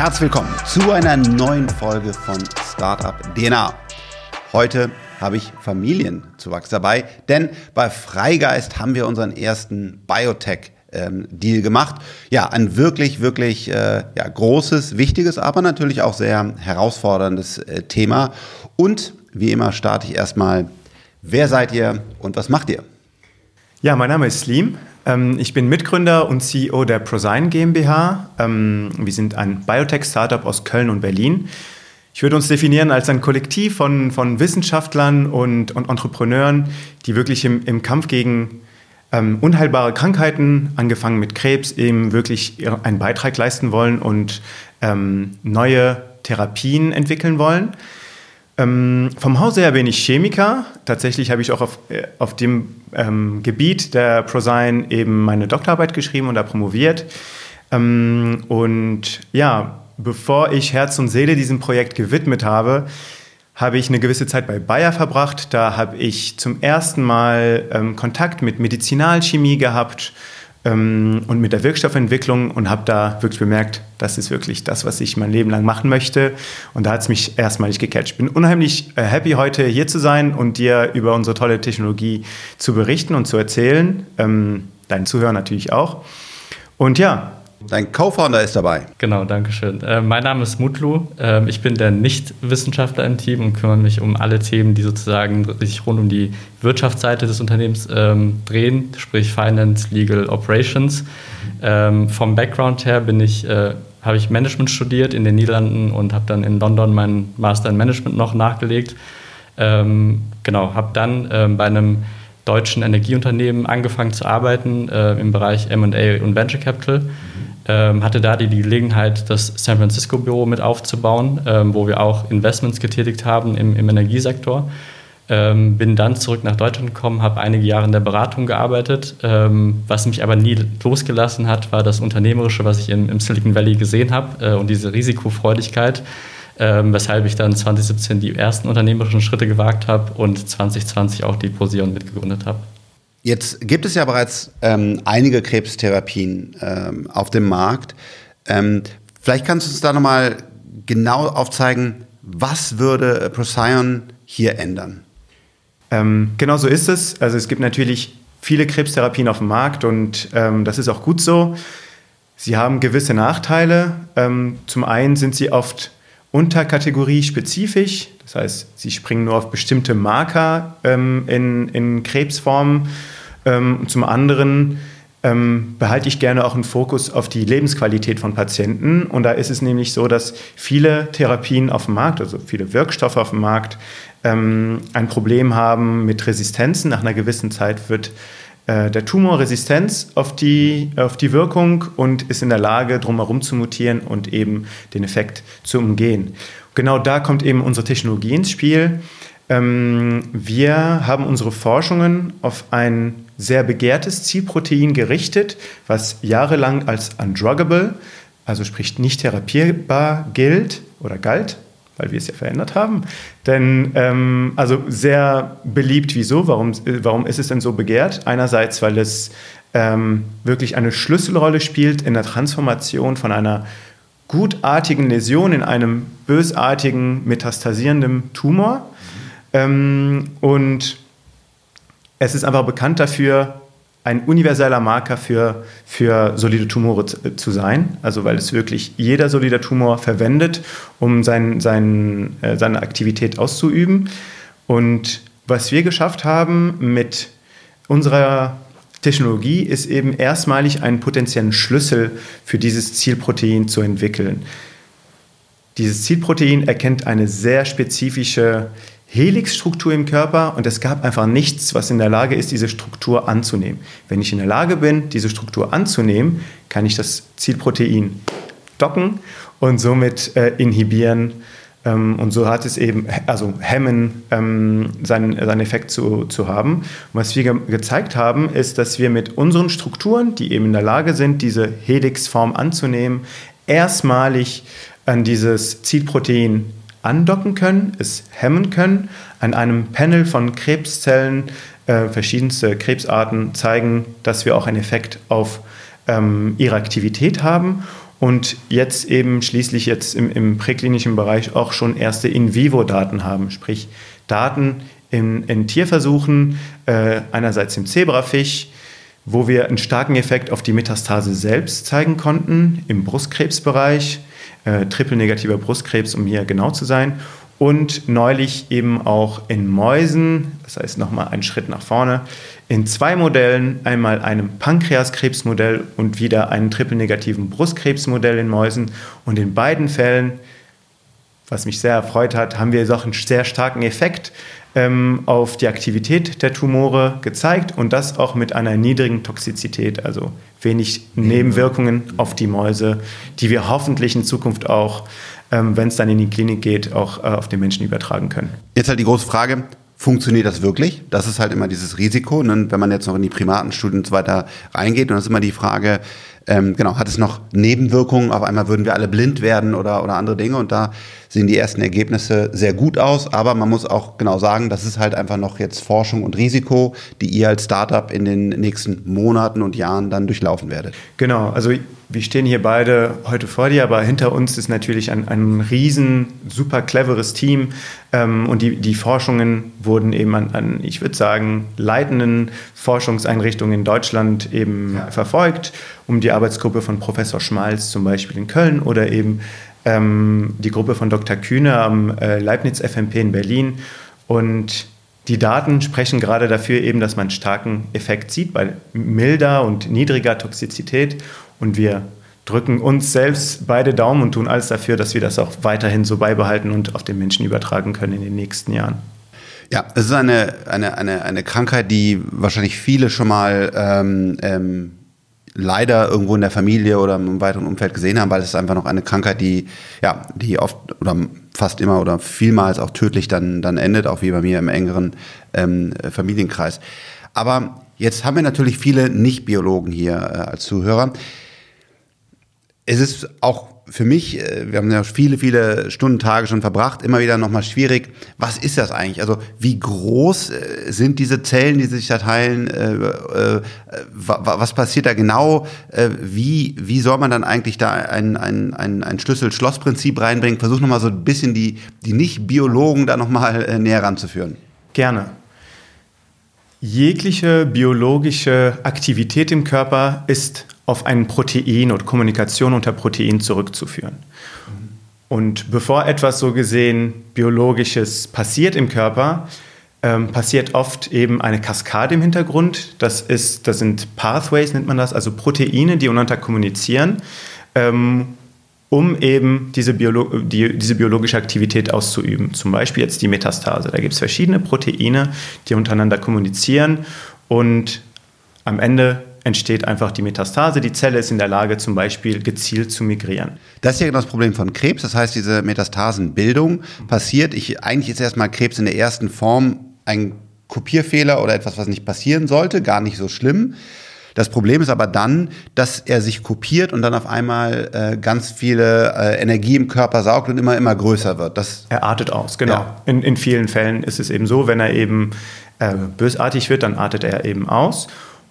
herzlich willkommen zu einer neuen Folge von Startup DNA. Heute habe ich Familienzuwachs dabei, denn bei Freigeist haben wir unseren ersten Biotech ähm, Deal gemacht. Ja, ein wirklich, wirklich äh, ja, großes, wichtiges, aber natürlich auch sehr herausforderndes äh, Thema. Und wie immer starte ich erstmal, wer seid ihr und was macht ihr? Ja, mein Name ist Slim. Ähm, ich bin Mitgründer und CEO der Prosign GmbH. Ähm, wir sind ein Biotech-Startup aus Köln und Berlin. Ich würde uns definieren als ein Kollektiv von, von Wissenschaftlern und, und Entrepreneuren, die wirklich im, im Kampf gegen ähm, unheilbare Krankheiten, angefangen mit Krebs, eben wirklich einen Beitrag leisten wollen und ähm, neue Therapien entwickeln wollen. Ähm, vom Hause her bin ich Chemiker. Tatsächlich habe ich auch auf, äh, auf dem ähm, Gebiet der Prosign eben meine Doktorarbeit geschrieben und da promoviert. Ähm, und ja, bevor ich Herz und Seele diesem Projekt gewidmet habe, habe ich eine gewisse Zeit bei Bayer verbracht. Da habe ich zum ersten Mal ähm, Kontakt mit Medizinalchemie gehabt ähm, und mit der Wirkstoffentwicklung und habe da wirklich bemerkt, das ist wirklich das, was ich mein Leben lang machen möchte. Und da hat es mich erstmalig gecatcht. Ich bin unheimlich äh, happy, heute hier zu sein und dir über unsere tolle Technologie zu berichten und zu erzählen. Ähm, deinen Zuhörern natürlich auch. Und ja, Dein Co-Founder ist dabei. Genau, danke schön. Äh, mein Name ist Mutlu. Äh, ich bin der Nicht-Wissenschaftler im Team und kümmere mich um alle Themen, die sozusagen sich rund um die Wirtschaftsseite des Unternehmens ähm, drehen, sprich Finance, Legal, Operations. Ähm, vom Background her bin ich, äh, habe ich Management studiert in den Niederlanden und habe dann in London meinen Master in Management noch nachgelegt. Ähm, genau, habe dann ähm, bei einem deutschen Energieunternehmen angefangen zu arbeiten äh, im Bereich M&A und Venture Capital ähm, hatte da die, Gelegenheit, das San Francisco-Büro mit aufzubauen, ähm, wo wir auch Investments getätigt haben im, im Energiesektor. Ähm, bin dann zurück nach Deutschland gekommen, habe einige Jahre in der Beratung gearbeitet. Ähm, was mich aber nie losgelassen hat, war das Unternehmerische, was ich im, im Silicon Valley gesehen habe äh, und diese Risikofreudigkeit, weshalb ich dann 2017 die ersten unternehmerischen Schritte gewagt habe und 2020 auch die Posion mitgegründet habe. Jetzt gibt es ja bereits ähm, einige Krebstherapien ähm, auf dem Markt. Ähm, vielleicht kannst du uns da nochmal genau aufzeigen, was würde Procyon hier ändern? Ähm, genau so ist es. Also es gibt natürlich viele Krebstherapien auf dem Markt und ähm, das ist auch gut so. Sie haben gewisse Nachteile. Ähm, zum einen sind sie oft Unterkategorie spezifisch, das heißt, sie springen nur auf bestimmte Marker ähm, in, in Krebsformen. Ähm, zum anderen ähm, behalte ich gerne auch einen Fokus auf die Lebensqualität von Patienten. Und da ist es nämlich so, dass viele Therapien auf dem Markt, also viele Wirkstoffe auf dem Markt, ähm, ein Problem haben mit Resistenzen. Nach einer gewissen Zeit wird der Tumor Resistenz auf die, auf die Wirkung und ist in der Lage, drumherum zu mutieren und eben den Effekt zu umgehen. Genau da kommt eben unsere Technologie ins Spiel. Ähm, wir haben unsere Forschungen auf ein sehr begehrtes Zielprotein gerichtet, was jahrelang als undruggable, also sprich nicht therapierbar gilt oder galt, weil wir es ja verändert haben. Denn ähm, also sehr beliebt, wieso? Warum, warum ist es denn so begehrt? Einerseits, weil es ähm, wirklich eine Schlüsselrolle spielt in der Transformation von einer gutartigen Läsion in einem bösartigen, metastasierenden Tumor. Ähm, und es ist einfach bekannt dafür, ein universeller Marker für, für solide Tumore zu sein, also weil es wirklich jeder solider Tumor verwendet, um sein, sein, äh, seine Aktivität auszuüben. Und was wir geschafft haben mit unserer Technologie ist eben erstmalig einen potenziellen Schlüssel für dieses Zielprotein zu entwickeln. Dieses Zielprotein erkennt eine sehr spezifische Helixstruktur im Körper und es gab einfach nichts, was in der Lage ist, diese Struktur anzunehmen. Wenn ich in der Lage bin, diese Struktur anzunehmen, kann ich das Zielprotein docken und somit äh, inhibieren. Ähm, und so hat es eben, also hemmen, ähm, seinen, seinen Effekt zu, zu haben. Und was wir ge gezeigt haben, ist, dass wir mit unseren Strukturen, die eben in der Lage sind, diese Helixform anzunehmen, erstmalig an dieses Zielprotein andocken können, es hemmen können. An einem Panel von Krebszellen äh, verschiedenste Krebsarten zeigen, dass wir auch einen Effekt auf ähm, ihre Aktivität haben. und jetzt eben schließlich jetzt im, im präklinischen Bereich auch schon erste In-vivo-Daten haben, sprich Daten in, in Tierversuchen, äh, einerseits im Zebrafisch, wo wir einen starken Effekt auf die Metastase selbst zeigen konnten, im Brustkrebsbereich, äh, triple-negativer Brustkrebs, um hier genau zu sein, und neulich eben auch in Mäusen, das heißt nochmal einen Schritt nach vorne, in zwei Modellen, einmal einem Pankreaskrebsmodell und wieder einem triple-negativen Brustkrebsmodell in Mäusen. Und in beiden Fällen, was mich sehr erfreut hat, haben wir auch einen sehr starken Effekt ähm, auf die Aktivität der Tumore gezeigt und das auch mit einer niedrigen Toxizität, also wenig Nebenwirkungen auf die Mäuse, die wir hoffentlich in Zukunft auch ähm, wenn es dann in die Klinik geht, auch äh, auf den Menschen übertragen können. Jetzt halt die große Frage, funktioniert das wirklich? Das ist halt immer dieses Risiko, ne? wenn man jetzt noch in die Primatenstudien und so weiter reingeht. Und das ist immer die Frage, ähm, genau, hat es noch Nebenwirkungen? Auf einmal würden wir alle blind werden oder, oder andere Dinge. Und da sehen die ersten Ergebnisse sehr gut aus. Aber man muss auch genau sagen, das ist halt einfach noch jetzt Forschung und Risiko, die ihr als Startup in den nächsten Monaten und Jahren dann durchlaufen werdet. Genau, also wir stehen hier beide heute vor dir, aber hinter uns ist natürlich ein, ein riesen, super cleveres Team. Ähm, und die, die Forschungen wurden eben an, an ich würde sagen, leitenden Forschungseinrichtungen in Deutschland eben ja. verfolgt, um die Arbeitsgruppe von Professor Schmalz zum Beispiel in Köln oder eben ähm, die Gruppe von Dr. Kühne am äh, Leibniz FMP in Berlin. Und die Daten sprechen gerade dafür eben, dass man einen starken Effekt sieht bei milder und niedriger Toxizität. Und wir drücken uns selbst beide Daumen und tun alles dafür, dass wir das auch weiterhin so beibehalten und auf den Menschen übertragen können in den nächsten Jahren. Ja, es ist eine, eine, eine, eine Krankheit, die wahrscheinlich viele schon mal ähm, ähm, leider irgendwo in der Familie oder im weiteren Umfeld gesehen haben, weil es ist einfach noch eine Krankheit, die, ja, die oft oder fast immer oder vielmals auch tödlich dann, dann endet, auch wie bei mir im engeren ähm, Familienkreis. Aber jetzt haben wir natürlich viele Nicht-Biologen hier äh, als Zuhörer. Es ist auch für mich, äh, wir haben ja viele, viele Stunden, Tage schon verbracht, immer wieder nochmal schwierig. Was ist das eigentlich? Also wie groß äh, sind diese Zellen, die sich da teilen? Äh, was passiert da genau? Wie, wie soll man dann eigentlich da ein, ein, ein, ein Schlüssel-Schloss-Prinzip reinbringen? Versuch nochmal so ein bisschen die, die Nicht-Biologen da nochmal näher ranzuführen. Gerne. Jegliche biologische Aktivität im Körper ist auf ein Protein oder Kommunikation unter Protein zurückzuführen. Und bevor etwas so gesehen Biologisches passiert im Körper, ähm, passiert oft eben eine Kaskade im Hintergrund. Das, ist, das sind Pathways, nennt man das, also Proteine, die untereinander kommunizieren, ähm, um eben diese, Biolo die, diese biologische Aktivität auszuüben. Zum Beispiel jetzt die Metastase. Da gibt es verschiedene Proteine, die untereinander kommunizieren und am Ende entsteht einfach die Metastase. Die Zelle ist in der Lage, zum Beispiel gezielt zu migrieren. Das ist ja genau das Problem von Krebs. Das heißt, diese Metastasenbildung passiert. Ich, eigentlich ist erstmal Krebs in der ersten Form ein Kopierfehler oder etwas, was nicht passieren sollte, gar nicht so schlimm. Das Problem ist aber dann, dass er sich kopiert und dann auf einmal äh, ganz viele äh, Energie im Körper saugt und immer, immer größer wird. Das er artet aus, genau. Ja. In, in vielen Fällen ist es eben so, wenn er eben äh, bösartig wird, dann artet er eben aus.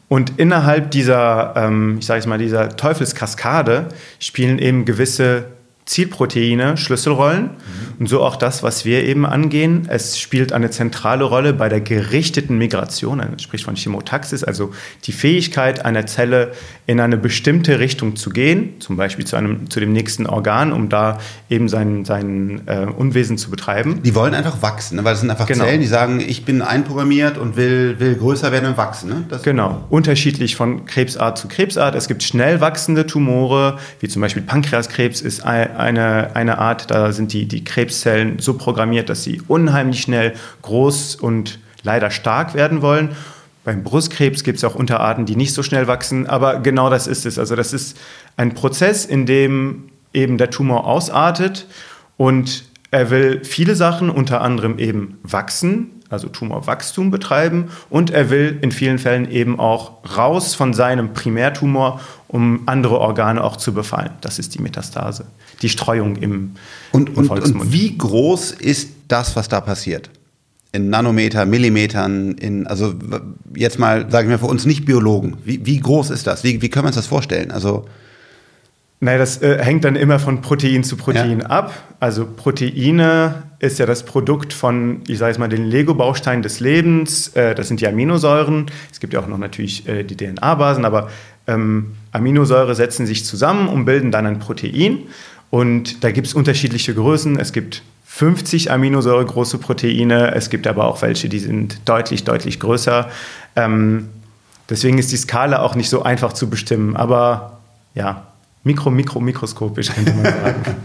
Und innerhalb dieser, ähm, ich sage jetzt mal, dieser Teufelskaskade spielen eben gewisse Zielproteine Schlüsselrollen mhm. und so auch das, was wir eben angehen. Es spielt eine zentrale Rolle bei der gerichteten Migration, man spricht von Chemotaxis, also die Fähigkeit einer Zelle in eine bestimmte Richtung zu gehen, zum Beispiel zu, einem, zu dem nächsten Organ, um da eben sein, sein äh, Unwesen zu betreiben. Die wollen einfach wachsen, ne? weil es sind einfach genau. Zellen, die sagen, ich bin einprogrammiert und will, will größer werden und wachsen. Ne? genau, unterschiedlich von Krebsart zu Krebsart. Es gibt schnell wachsende Tumore, wie zum Beispiel Pankreaskrebs ist ein eine, eine Art, da sind die, die Krebszellen so programmiert, dass sie unheimlich schnell groß und leider stark werden wollen. Beim Brustkrebs gibt es auch Unterarten, die nicht so schnell wachsen, aber genau das ist es. Also das ist ein Prozess, in dem eben der Tumor ausartet und er will viele Sachen, unter anderem eben wachsen, also Tumorwachstum betreiben und er will in vielen Fällen eben auch raus von seinem Primärtumor, um andere Organe auch zu befallen. Das ist die Metastase, die Streuung im, und, im Volksmund. Und wie groß ist das, was da passiert? In Nanometer, Millimetern, in, also jetzt mal, sage ich mal, für uns nicht Biologen, wie, wie groß ist das? Wie, wie können wir uns das vorstellen? Also Naja, das äh, hängt dann immer von Protein zu Protein ja. ab. Also Proteine ist ja das Produkt von, ich sage jetzt mal, den Lego-Bausteinen des Lebens. Äh, das sind die Aminosäuren. Es gibt ja auch noch natürlich äh, die DNA-Basen, aber ähm, Aminosäure setzen sich zusammen und bilden dann ein Protein. Und da gibt es unterschiedliche Größen. Es gibt 50 Aminosäure große Proteine. Es gibt aber auch welche, die sind deutlich, deutlich größer. Ähm, deswegen ist die Skala auch nicht so einfach zu bestimmen. Aber ja, mikro, mikro, mikroskopisch könnte man sagen.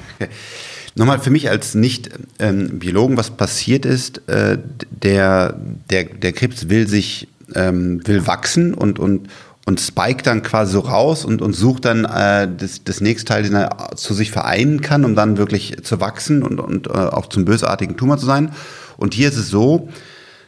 Nochmal für mich als Nicht-Biologen, ähm, was passiert ist, äh, der, der, der Krebs will sich, ähm, will wachsen und, und, und spike dann quasi so raus und, und sucht dann äh, das, das nächste Teil, den er zu sich vereinen kann, um dann wirklich zu wachsen und, und äh, auch zum bösartigen Tumor zu sein. Und hier ist es so,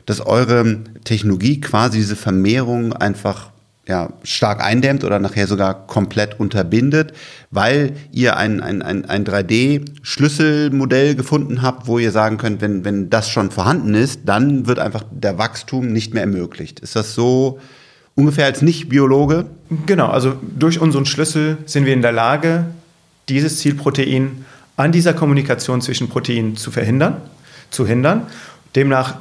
dass eure Technologie quasi diese Vermehrung einfach ja, stark eindämmt oder nachher sogar komplett unterbindet, weil ihr ein, ein, ein, ein 3D-Schlüsselmodell gefunden habt, wo ihr sagen könnt, wenn, wenn das schon vorhanden ist, dann wird einfach der Wachstum nicht mehr ermöglicht. Ist das so ungefähr als Nicht-Biologe? Genau, also durch unseren Schlüssel sind wir in der Lage, dieses Zielprotein an dieser Kommunikation zwischen Proteinen zu verhindern, zu hindern. Demnach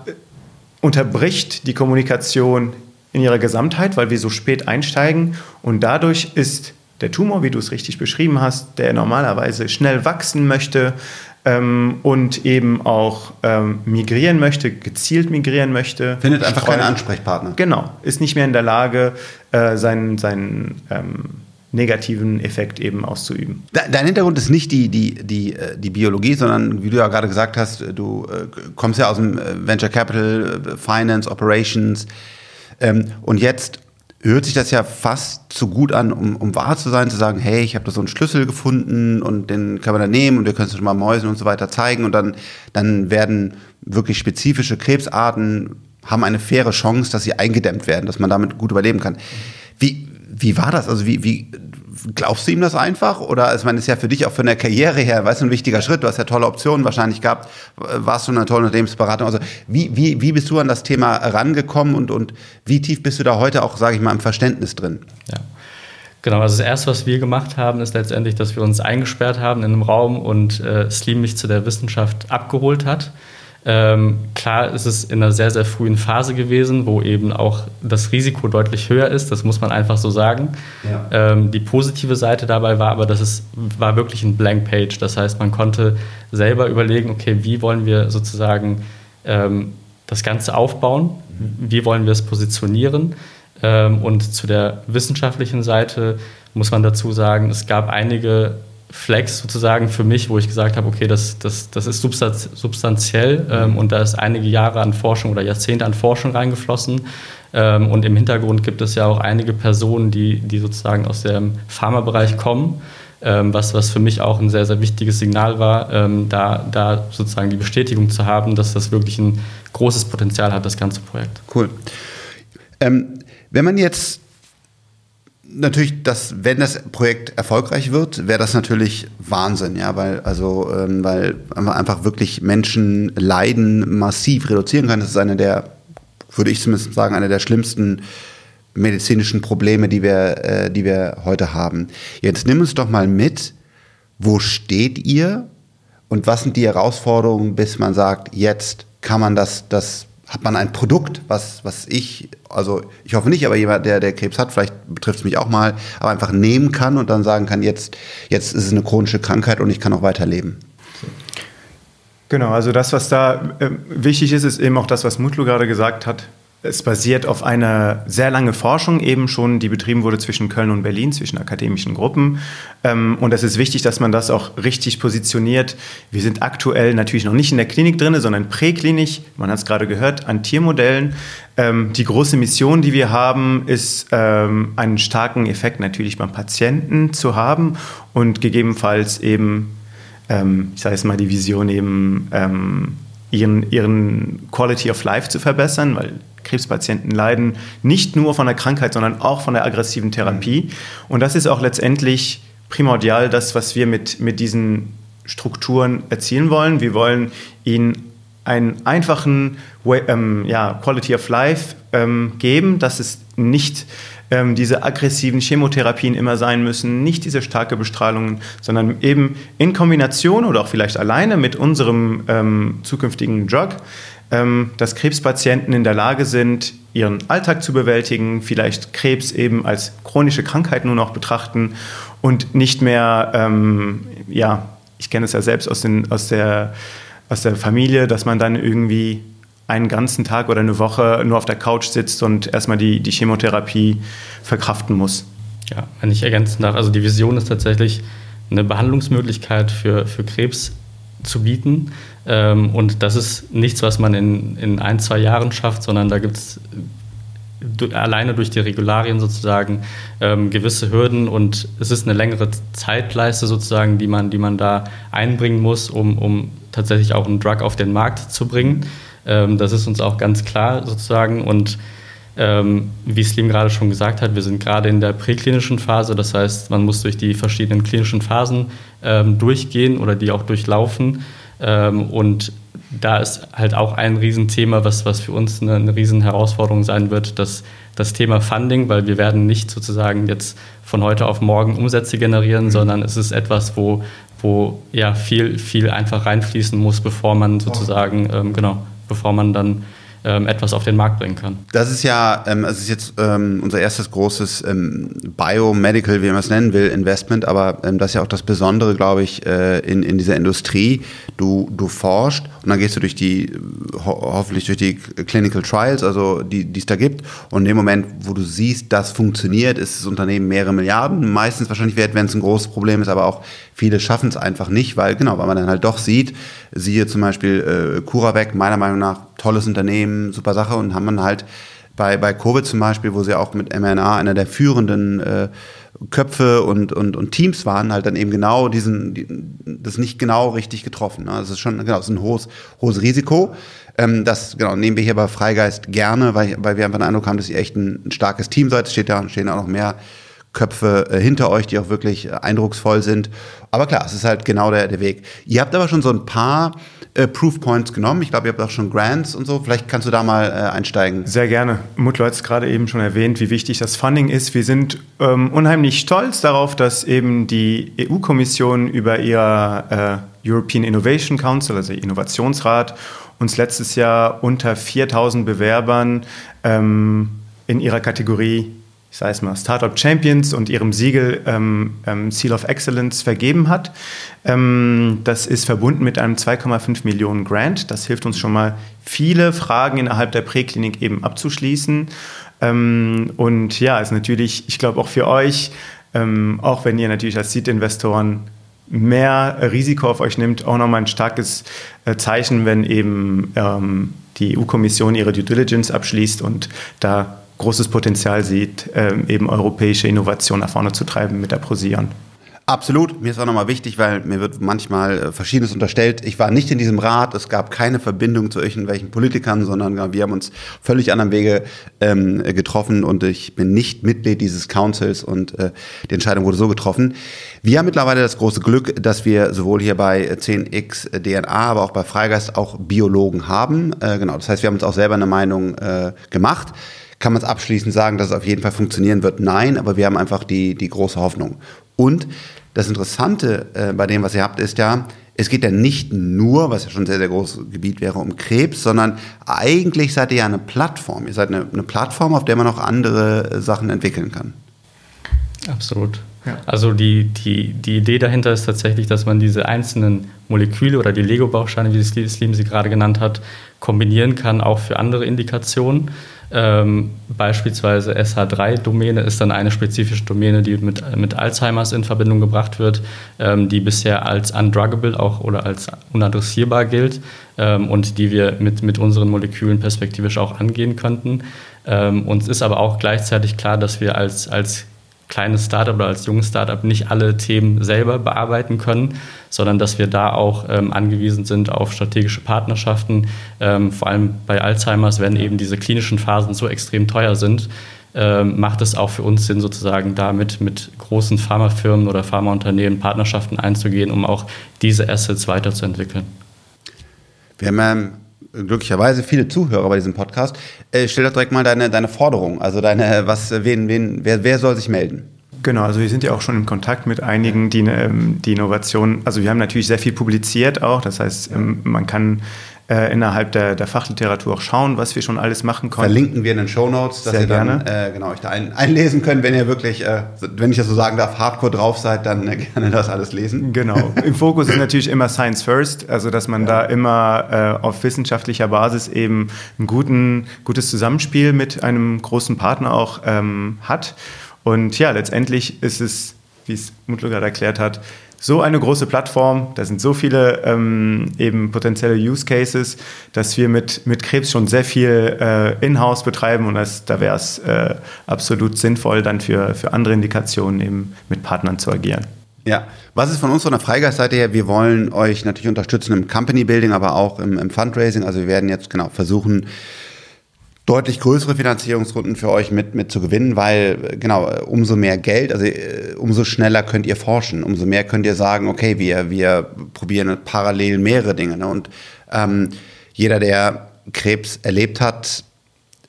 unterbricht die Kommunikation in ihrer Gesamtheit, weil wir so spät einsteigen und dadurch ist der Tumor, wie du es richtig beschrieben hast, der normalerweise schnell wachsen möchte ähm, und eben auch ähm, migrieren möchte, gezielt migrieren möchte. Findet einfach keinen Ansprechpartner. Genau, ist nicht mehr in der Lage, äh, seinen, seinen ähm, negativen Effekt eben auszuüben. Dein Hintergrund ist nicht die, die, die, äh, die Biologie, sondern wie du ja gerade gesagt hast, du äh, kommst ja aus dem äh, Venture Capital, Finance, Operations. Ähm, und jetzt hört sich das ja fast zu gut an, um, um wahr zu sein, zu sagen, hey, ich habe da so einen Schlüssel gefunden und den kann man dann nehmen und wir können es schon mal Mäusen und so weiter zeigen und dann, dann werden wirklich spezifische Krebsarten haben eine faire Chance, dass sie eingedämmt werden, dass man damit gut überleben kann. Wie, wie war das? Also wie, wie glaubst du ihm das einfach? Oder ich meine, ist ja für dich auch von der Karriere her, weißt du, ein wichtiger Schritt. Du hast ja tolle Optionen wahrscheinlich gehabt, warst du in einer tollen Unternehmensberatung. Also wie, wie, wie bist du an das Thema rangekommen und, und wie tief bist du da heute auch, sage ich mal, im Verständnis drin? Ja. Genau, also das Erste, was wir gemacht haben, ist letztendlich, dass wir uns eingesperrt haben in einem Raum und äh, Slim mich zu der Wissenschaft abgeholt hat. Ähm, klar ist es in einer sehr, sehr frühen Phase gewesen, wo eben auch das Risiko deutlich höher ist, das muss man einfach so sagen. Ja. Ähm, die positive Seite dabei war aber, dass es war wirklich ein Blank Page. Das heißt, man konnte selber überlegen, okay, wie wollen wir sozusagen ähm, das Ganze aufbauen, mhm. wie wollen wir es positionieren. Ähm, und zu der wissenschaftlichen Seite muss man dazu sagen, es gab einige Flex sozusagen für mich, wo ich gesagt habe, okay, das, das, das ist substanziell ähm, und da ist einige Jahre an Forschung oder Jahrzehnte an Forschung reingeflossen. Ähm, und im Hintergrund gibt es ja auch einige Personen, die, die sozusagen aus dem Pharmabereich kommen, ähm, was, was für mich auch ein sehr, sehr wichtiges Signal war, ähm, da, da sozusagen die Bestätigung zu haben, dass das wirklich ein großes Potenzial hat, das ganze Projekt. Cool. Ähm, wenn man jetzt natürlich, dass, wenn das Projekt erfolgreich wird, wäre das natürlich Wahnsinn, ja, weil, also, ähm, weil einfach wirklich Menschen Leiden massiv reduzieren kann. Das ist eine der, würde ich zumindest sagen, eine der schlimmsten medizinischen Probleme, die wir, äh, die wir heute haben. Jetzt nimm uns doch mal mit, wo steht ihr und was sind die Herausforderungen, bis man sagt, jetzt kann man das, das hat man ein Produkt, was, was ich, also ich hoffe nicht, aber jemand, der, der Krebs hat, vielleicht betrifft es mich auch mal, aber einfach nehmen kann und dann sagen kann, jetzt, jetzt ist es eine chronische Krankheit und ich kann auch weiterleben. Genau, also das, was da äh, wichtig ist, ist eben auch das, was Mutlu gerade gesagt hat. Es basiert auf einer sehr lange Forschung eben schon, die betrieben wurde zwischen Köln und Berlin, zwischen akademischen Gruppen. Ähm, und es ist wichtig, dass man das auch richtig positioniert. Wir sind aktuell natürlich noch nicht in der Klinik drin, sondern präklinisch, man hat es gerade gehört, an Tiermodellen. Ähm, die große Mission, die wir haben, ist, ähm, einen starken Effekt natürlich beim Patienten zu haben und gegebenenfalls eben, ich sage jetzt mal, die Vision eben, ihren, ihren Quality of Life zu verbessern, weil Krebspatienten leiden nicht nur von der Krankheit, sondern auch von der aggressiven Therapie. Und das ist auch letztendlich primordial das, was wir mit, mit diesen Strukturen erzielen wollen. Wir wollen ihnen einen einfachen ähm, ja, Quality of Life ähm, geben, dass es nicht ähm, diese aggressiven Chemotherapien immer sein müssen, nicht diese starke Bestrahlungen, sondern eben in Kombination oder auch vielleicht alleine mit unserem ähm, zukünftigen Drug, ähm, dass Krebspatienten in der Lage sind, ihren Alltag zu bewältigen, vielleicht Krebs eben als chronische Krankheit nur noch betrachten und nicht mehr, ähm, ja, ich kenne es ja selbst aus, den, aus, der, aus der Familie, dass man dann irgendwie einen ganzen Tag oder eine Woche nur auf der Couch sitzt und erstmal die, die Chemotherapie verkraften muss. Ja, wenn ich ergänzen darf, also die Vision ist tatsächlich eine Behandlungsmöglichkeit für, für Krebs zu bieten. Ähm, und das ist nichts, was man in, in ein, zwei Jahren schafft, sondern da gibt es alleine durch die Regularien sozusagen ähm, gewisse Hürden und es ist eine längere Zeitleiste sozusagen, die man, die man da einbringen muss, um, um tatsächlich auch einen Drug auf den Markt zu bringen. Ähm, das ist uns auch ganz klar sozusagen. Und ähm, wie Slim gerade schon gesagt hat, wir sind gerade in der präklinischen Phase. Das heißt, man muss durch die verschiedenen klinischen Phasen ähm, durchgehen oder die auch durchlaufen. Ähm, und da ist halt auch ein Riesenthema, was, was für uns eine, eine Riesenherausforderung sein wird, dass das Thema Funding, weil wir werden nicht sozusagen jetzt von heute auf morgen Umsätze generieren, mhm. sondern es ist etwas, wo, wo ja viel, viel einfach reinfließen muss, bevor man sozusagen, ähm, genau, bevor man dann ähm, etwas auf den Markt bringen kann. Das ist ja, ähm, das ist jetzt ähm, unser erstes großes ähm, Biomedical, wie man es nennen will, Investment, aber das ist ja auch das Besondere, glaube ich, äh, in, in dieser Industrie. Du, du forschst und dann gehst du durch die, ho hoffentlich durch die Clinical Trials, also die, die es da gibt. Und in dem Moment, wo du siehst, das funktioniert, ist das Unternehmen mehrere Milliarden, meistens wahrscheinlich wert, wenn es ein großes Problem ist, aber auch viele schaffen es einfach nicht, weil, genau, weil man dann halt doch sieht, siehe zum Beispiel äh, CuraVac, meiner Meinung nach tolles Unternehmen, super Sache und haben dann halt bei, bei Covid zum Beispiel, wo sie auch mit mRNA einer der führenden äh, Köpfe und, und, und Teams waren, halt dann eben genau diesen, die, das nicht genau richtig getroffen. Ne? Das ist schon, genau, das ist ein hohes, hohes Risiko. Ähm, das genau, nehmen wir hier bei Freigeist gerne, weil, weil wir einfach den Eindruck haben, dass ihr echt ein, starkes Team seid. Es steht ja, stehen auch noch mehr Köpfe äh, hinter euch, die auch wirklich äh, eindrucksvoll sind. Aber klar, es ist halt genau der, der Weg. Ihr habt aber schon so ein paar äh, Proof Points genommen. Ich glaube, ihr habt auch schon Grants und so. Vielleicht kannst du da mal äh, einsteigen. Sehr gerne. Mutlo hat es gerade eben schon erwähnt, wie wichtig das Funding ist. Wir sind ähm, unheimlich stolz darauf, dass eben die EU-Kommission über ihr äh, European Innovation Council, also Innovationsrat, uns letztes Jahr unter 4000 Bewerbern ähm, in ihrer Kategorie ich sage es mal, Startup Champions und ihrem Siegel ähm, ähm, Seal of Excellence vergeben hat. Ähm, das ist verbunden mit einem 2,5 Millionen Grant. Das hilft uns schon mal, viele Fragen innerhalb der Präklinik eben abzuschließen. Ähm, und ja, ist natürlich, ich glaube auch für euch, ähm, auch wenn ihr natürlich als Seed-Investoren mehr Risiko auf euch nimmt, auch nochmal ein starkes äh, Zeichen, wenn eben ähm, die EU-Kommission ihre Due Diligence abschließt und da großes Potenzial sieht, ähm, eben europäische Innovation nach vorne zu treiben mit der Prosion. Absolut. Mir ist auch nochmal wichtig, weil mir wird manchmal äh, Verschiedenes unterstellt. Ich war nicht in diesem Rat. Es gab keine Verbindung zu irgendwelchen Politikern, sondern wir haben uns völlig anderen Wege ähm, getroffen und ich bin nicht Mitglied dieses Councils und äh, die Entscheidung wurde so getroffen. Wir haben mittlerweile das große Glück, dass wir sowohl hier bei 10x DNA, aber auch bei Freigeist auch Biologen haben. Äh, genau. Das heißt, wir haben uns auch selber eine Meinung äh, gemacht. Kann man es abschließend sagen, dass es auf jeden Fall funktionieren wird? Nein, aber wir haben einfach die, die große Hoffnung. Und das Interessante äh, bei dem, was ihr habt, ist ja, es geht ja nicht nur, was ja schon ein sehr, sehr großes Gebiet wäre, um Krebs, sondern eigentlich seid ihr ja eine Plattform. Ihr seid eine, eine Plattform, auf der man auch andere äh, Sachen entwickeln kann. Absolut. Also die, die, die Idee dahinter ist tatsächlich, dass man diese einzelnen Moleküle oder die Lego-Bausteine, wie Slim sie gerade genannt hat, kombinieren kann, auch für andere Indikationen. Ähm, beispielsweise SH3-Domäne ist dann eine spezifische Domäne, die mit, mit Alzheimers in Verbindung gebracht wird, ähm, die bisher als undruggable auch oder als unadressierbar gilt ähm, und die wir mit, mit unseren Molekülen perspektivisch auch angehen könnten. Ähm, uns ist aber auch gleichzeitig klar, dass wir als, als kleines Startup oder als junges Startup nicht alle Themen selber bearbeiten können, sondern dass wir da auch ähm, angewiesen sind auf strategische Partnerschaften. Ähm, vor allem bei Alzheimer's, wenn eben diese klinischen Phasen so extrem teuer sind, ähm, macht es auch für uns Sinn, sozusagen damit mit großen Pharmafirmen oder Pharmaunternehmen Partnerschaften einzugehen, um auch diese Assets weiterzuentwickeln. Wir haben glücklicherweise viele Zuhörer bei diesem Podcast. Äh, stell doch direkt mal deine, deine Forderung. Also deine, was, wen, wen, wer, wer soll sich melden? Genau, also wir sind ja auch schon in Kontakt mit einigen, die ähm, die Innovation, also wir haben natürlich sehr viel publiziert auch, das heißt, ähm, man kann äh, innerhalb der, der Fachliteratur auch schauen, was wir schon alles machen konnten. Verlinken wir in den Show Notes, dass Sehr ihr dann gerne. äh, genau, euch da ein, einlesen könnt, wenn ihr wirklich, äh, wenn ich das so sagen darf, hardcore drauf seid, dann äh, gerne das alles lesen. Genau. Im Fokus ist natürlich immer Science First, also dass man da immer äh, auf wissenschaftlicher Basis eben ein guten, gutes Zusammenspiel mit einem großen Partner auch ähm, hat. Und ja, letztendlich ist es, wie es Mutlu gerade erklärt hat, so eine große Plattform, da sind so viele ähm, eben potenzielle Use Cases, dass wir mit, mit Krebs schon sehr viel äh, in-house betreiben und das, da wäre es äh, absolut sinnvoll, dann für, für andere Indikationen eben mit Partnern zu agieren. Ja, was ist von uns von der Freigeist-Seite her? Wir wollen euch natürlich unterstützen im Company Building, aber auch im, im Fundraising. Also wir werden jetzt genau versuchen, deutlich größere Finanzierungsrunden für euch mit, mit zu gewinnen, weil äh, genau, äh, umso mehr Geld, also äh, umso schneller könnt ihr forschen, umso mehr könnt ihr sagen, okay, wir, wir probieren parallel mehrere Dinge. Ne? Und ähm, jeder, der Krebs erlebt hat,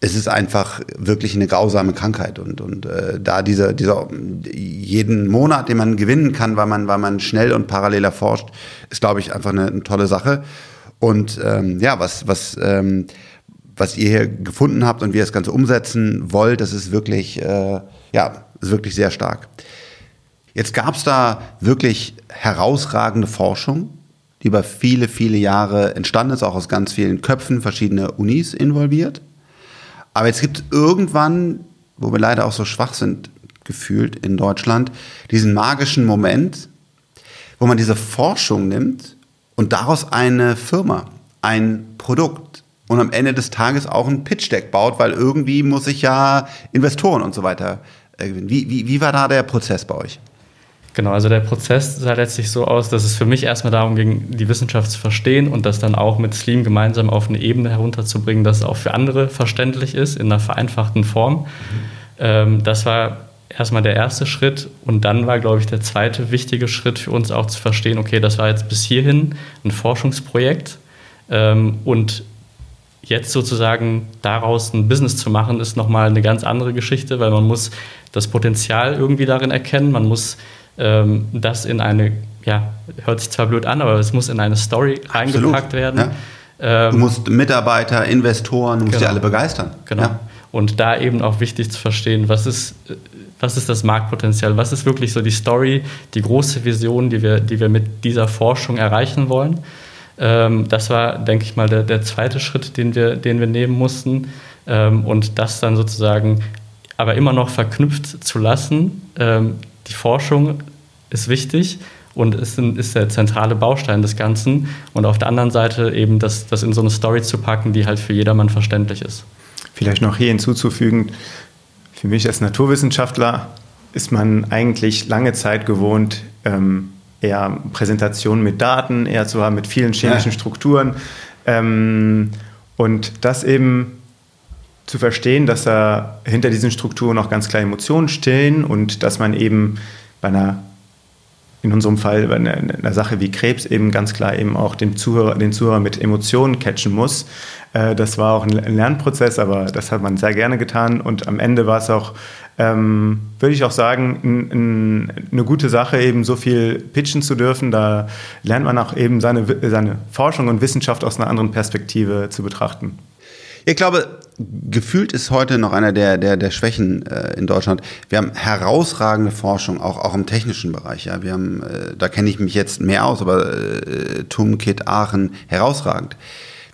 es ist einfach wirklich eine grausame Krankheit und, und äh, da dieser, dieser jeden Monat, den man gewinnen kann, weil man, weil man schnell und parallel erforscht, ist, glaube ich, einfach eine, eine tolle Sache. Und ähm, ja, was, was ähm, was ihr hier gefunden habt und wie ihr das Ganze umsetzen wollt, das ist wirklich, äh, ja, ist wirklich sehr stark. Jetzt gab es da wirklich herausragende Forschung, die über viele, viele Jahre entstanden ist, auch aus ganz vielen Köpfen, verschiedene Unis involviert. Aber jetzt gibt es irgendwann, wo wir leider auch so schwach sind, gefühlt in Deutschland, diesen magischen Moment, wo man diese Forschung nimmt und daraus eine Firma, ein Produkt, und am Ende des Tages auch ein Pitch-Deck baut, weil irgendwie muss ich ja Investoren und so weiter äh, gewinnen. Wie, wie, wie war da der Prozess bei euch? Genau, also der Prozess sah letztlich so aus, dass es für mich erstmal darum ging, die Wissenschaft zu verstehen und das dann auch mit Slim gemeinsam auf eine Ebene herunterzubringen, dass es auch für andere verständlich ist, in einer vereinfachten Form. Mhm. Ähm, das war erstmal der erste Schritt und dann war, glaube ich, der zweite wichtige Schritt für uns auch zu verstehen, okay, das war jetzt bis hierhin ein Forschungsprojekt ähm, und jetzt sozusagen daraus ein Business zu machen, ist nochmal eine ganz andere Geschichte, weil man muss das Potenzial irgendwie darin erkennen, man muss ähm, das in eine, ja, hört sich zwar blöd an, aber es muss in eine Story Absolut. reingepackt werden. Ja. Ähm, du musst Mitarbeiter, Investoren, du musst genau. die alle begeistern. Genau. Ja. Und da eben auch wichtig zu verstehen, was ist, was ist das Marktpotenzial, was ist wirklich so die Story, die große Vision, die wir, die wir mit dieser Forschung erreichen wollen. Ähm, das war, denke ich mal, der, der, zweite Schritt, den wir, den wir nehmen mussten. Ähm, und das dann sozusagen aber immer noch verknüpft zu lassen. Ähm, die Forschung ist wichtig und ist, ein, ist, der zentrale Baustein des Ganzen. Und auf der anderen Seite eben das, das in so eine Story zu packen, die halt für jedermann verständlich ist. Vielleicht noch hier hinzuzufügen, für mich als Naturwissenschaftler ist man eigentlich lange Zeit gewohnt, ähm, eher Präsentationen mit Daten, eher zu haben mit vielen chemischen. Strukturen. Ähm, und das eben zu verstehen, dass da hinter diesen Strukturen auch ganz klar Emotionen stehen und dass man eben bei einer, in unserem Fall bei einer, einer Sache wie Krebs eben ganz klar eben auch den Zuhörer, den Zuhörer mit Emotionen catchen muss. Äh, das war auch ein Lernprozess, aber das hat man sehr gerne getan und am Ende war es auch ähm, würde ich auch sagen, eine gute Sache, eben so viel pitchen zu dürfen. Da lernt man auch eben seine, seine Forschung und Wissenschaft aus einer anderen Perspektive zu betrachten. Ich glaube, gefühlt ist heute noch einer der, der, der Schwächen äh, in Deutschland. Wir haben herausragende Forschung, auch, auch im technischen Bereich. Ja. Wir haben, äh, da kenne ich mich jetzt mehr aus, aber äh, TUM, KIT, Aachen, herausragend.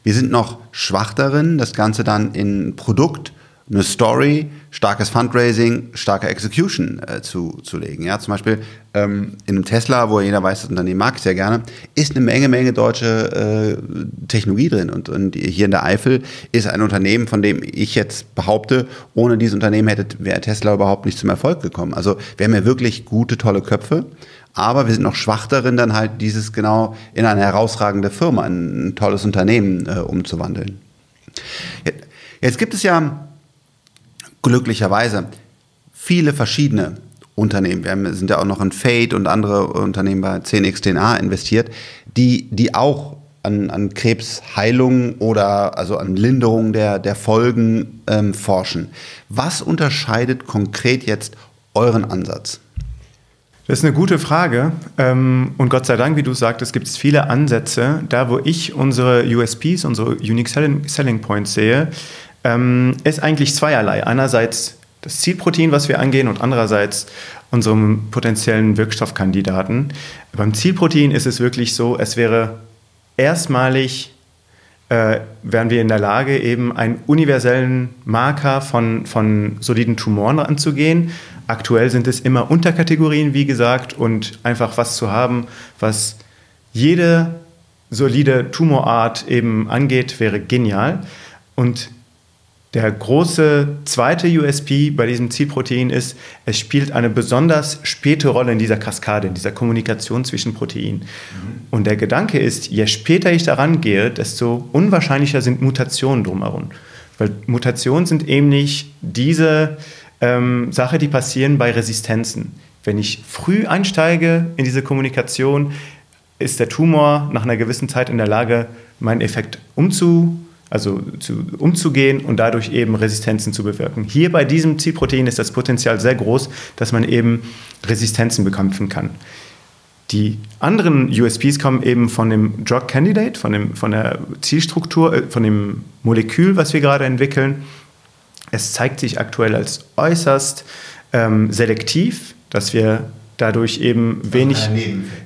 Wir sind noch schwach darin, das Ganze dann in Produkt eine Story, starkes Fundraising, starke Execution äh, zu, zu legen. Ja, zum Beispiel ähm, in einem Tesla, wo jeder weiß, das Unternehmen mag ich sehr gerne, ist eine Menge, Menge deutsche äh, Technologie drin. Und, und hier in der Eifel ist ein Unternehmen, von dem ich jetzt behaupte, ohne dieses Unternehmen hätte wäre Tesla überhaupt nicht zum Erfolg gekommen. Also wir haben ja wirklich gute, tolle Köpfe. Aber wir sind noch schwach darin, dann halt dieses genau in eine herausragende Firma, ein tolles Unternehmen äh, umzuwandeln. Jetzt gibt es ja glücklicherweise viele verschiedene Unternehmen. Wir sind ja auch noch in Fate und andere Unternehmen bei 10x10a investiert, die, die auch an, an Krebsheilung oder also an Linderung der, der Folgen ähm, forschen. Was unterscheidet konkret jetzt euren Ansatz? Das ist eine gute Frage. Ähm, und Gott sei Dank, wie du sagtest, gibt es viele Ansätze. Da, wo ich unsere USPs, unsere Unique Selling Points sehe, ähm, ist eigentlich zweierlei. Einerseits das Zielprotein, was wir angehen, und andererseits unserem potenziellen Wirkstoffkandidaten. Beim Zielprotein ist es wirklich so, es wäre erstmalig, äh, wären wir in der Lage, eben einen universellen Marker von, von soliden Tumoren anzugehen. Aktuell sind es immer Unterkategorien, wie gesagt, und einfach was zu haben, was jede solide Tumorart eben angeht, wäre genial. Und der große zweite USP bei diesem Zielprotein ist, es spielt eine besonders späte Rolle in dieser Kaskade, in dieser Kommunikation zwischen Proteinen. Mhm. Und der Gedanke ist, je später ich daran gehe, desto unwahrscheinlicher sind Mutationen drumherum. Weil Mutationen sind eben nicht diese ähm, Sache, die passieren bei Resistenzen. Wenn ich früh einsteige in diese Kommunikation, ist der Tumor nach einer gewissen Zeit in der Lage, meinen Effekt umzusetzen also zu, umzugehen und dadurch eben Resistenzen zu bewirken. Hier bei diesem Zielprotein ist das Potenzial sehr groß, dass man eben Resistenzen bekämpfen kann. Die anderen USPs kommen eben von dem Drug Candidate, von, dem, von der Zielstruktur, äh, von dem Molekül, was wir gerade entwickeln. Es zeigt sich aktuell als äußerst ähm, selektiv, dass wir dadurch eben wenig,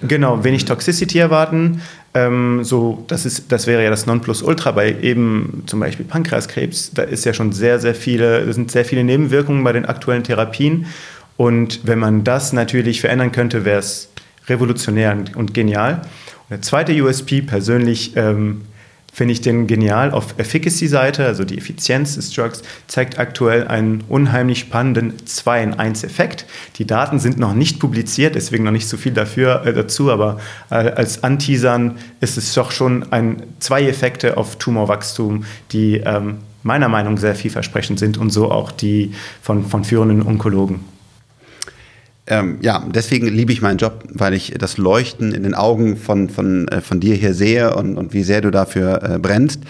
genau, wenig Toxicity erwarten. Ähm, so, das, ist, das wäre ja das Nonplusultra bei eben zum Beispiel Pankreaskrebs. Da ist ja schon sehr, sehr viele, sind sehr viele Nebenwirkungen bei den aktuellen Therapien. Und wenn man das natürlich verändern könnte, wäre es revolutionär und genial. Und der zweite USP persönlich ähm, finde ich den genial. Auf Efficacy-Seite, also die Effizienz des Drugs, zeigt aktuell einen unheimlich spannenden 2 in 1 Effekt. Die Daten sind noch nicht publiziert, deswegen noch nicht so viel dafür, äh, dazu, aber äh, als Anteasern ist es doch schon ein, zwei Effekte auf Tumorwachstum, die ähm, meiner Meinung nach sehr vielversprechend sind und so auch die von, von führenden Onkologen. Ähm, ja, deswegen liebe ich meinen Job, weil ich das Leuchten in den Augen von, von, äh, von dir hier sehe und, und wie sehr du dafür äh, brennst.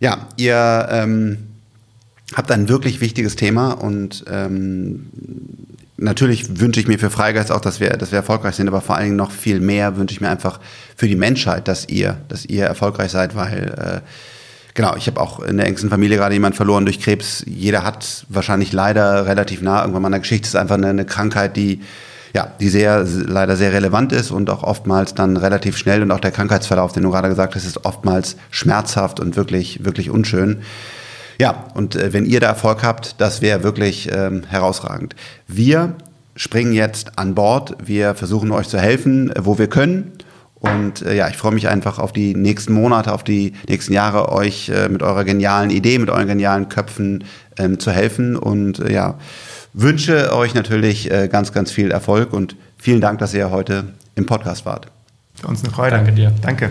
Ja, ihr ähm, habt ein wirklich wichtiges Thema und ähm, natürlich wünsche ich mir für Freigeist auch, dass wir, dass wir erfolgreich sind, aber vor allen Dingen noch viel mehr wünsche ich mir einfach für die Menschheit, dass ihr, dass ihr erfolgreich seid, weil äh, Genau, ich habe auch in der engsten Familie gerade jemand verloren durch Krebs. Jeder hat wahrscheinlich leider relativ nah irgendwann mal eine Geschichte. Es ist einfach eine, eine Krankheit, die ja, die sehr, leider sehr relevant ist und auch oftmals dann relativ schnell und auch der Krankheitsverlauf, den du gerade gesagt hast, ist oftmals schmerzhaft und wirklich, wirklich unschön. Ja, und äh, wenn ihr da Erfolg habt, das wäre wirklich ähm, herausragend. Wir springen jetzt an Bord. Wir versuchen euch zu helfen, wo wir können. Und äh, ja, ich freue mich einfach auf die nächsten Monate, auf die nächsten Jahre, euch äh, mit eurer genialen Idee, mit euren genialen Köpfen ähm, zu helfen. Und äh, ja, wünsche euch natürlich äh, ganz, ganz viel Erfolg und vielen Dank, dass ihr heute im Podcast wart. Für uns eine Freude. Danke dir. Danke.